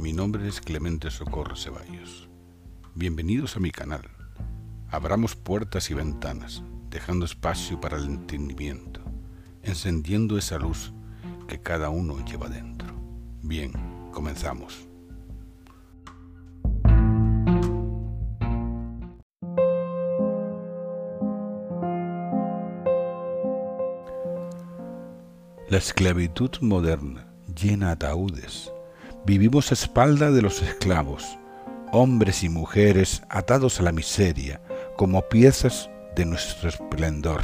mi nombre es Clemente Socorro Ceballos. Bienvenidos a mi canal. Abramos puertas y ventanas, dejando espacio para el entendimiento, encendiendo esa luz que cada uno lleva dentro. Bien, comenzamos. La esclavitud moderna llena ataúdes. Vivimos a espalda de los esclavos, hombres y mujeres atados a la miseria como piezas de nuestro esplendor.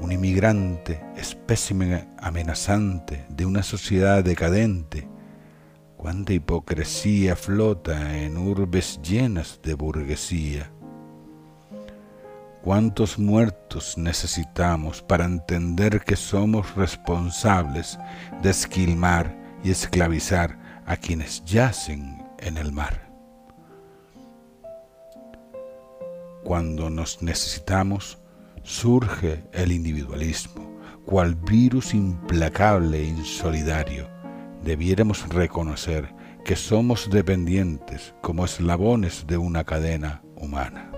Un inmigrante, espécimen amenazante de una sociedad decadente, cuánta hipocresía flota en urbes llenas de burguesía ¿Cuántos muertos necesitamos para entender que somos responsables de esquilmar y esclavizar a quienes yacen en el mar? Cuando nos necesitamos, surge el individualismo, cual virus implacable e insolidario. Debiéramos reconocer que somos dependientes como eslabones de una cadena humana.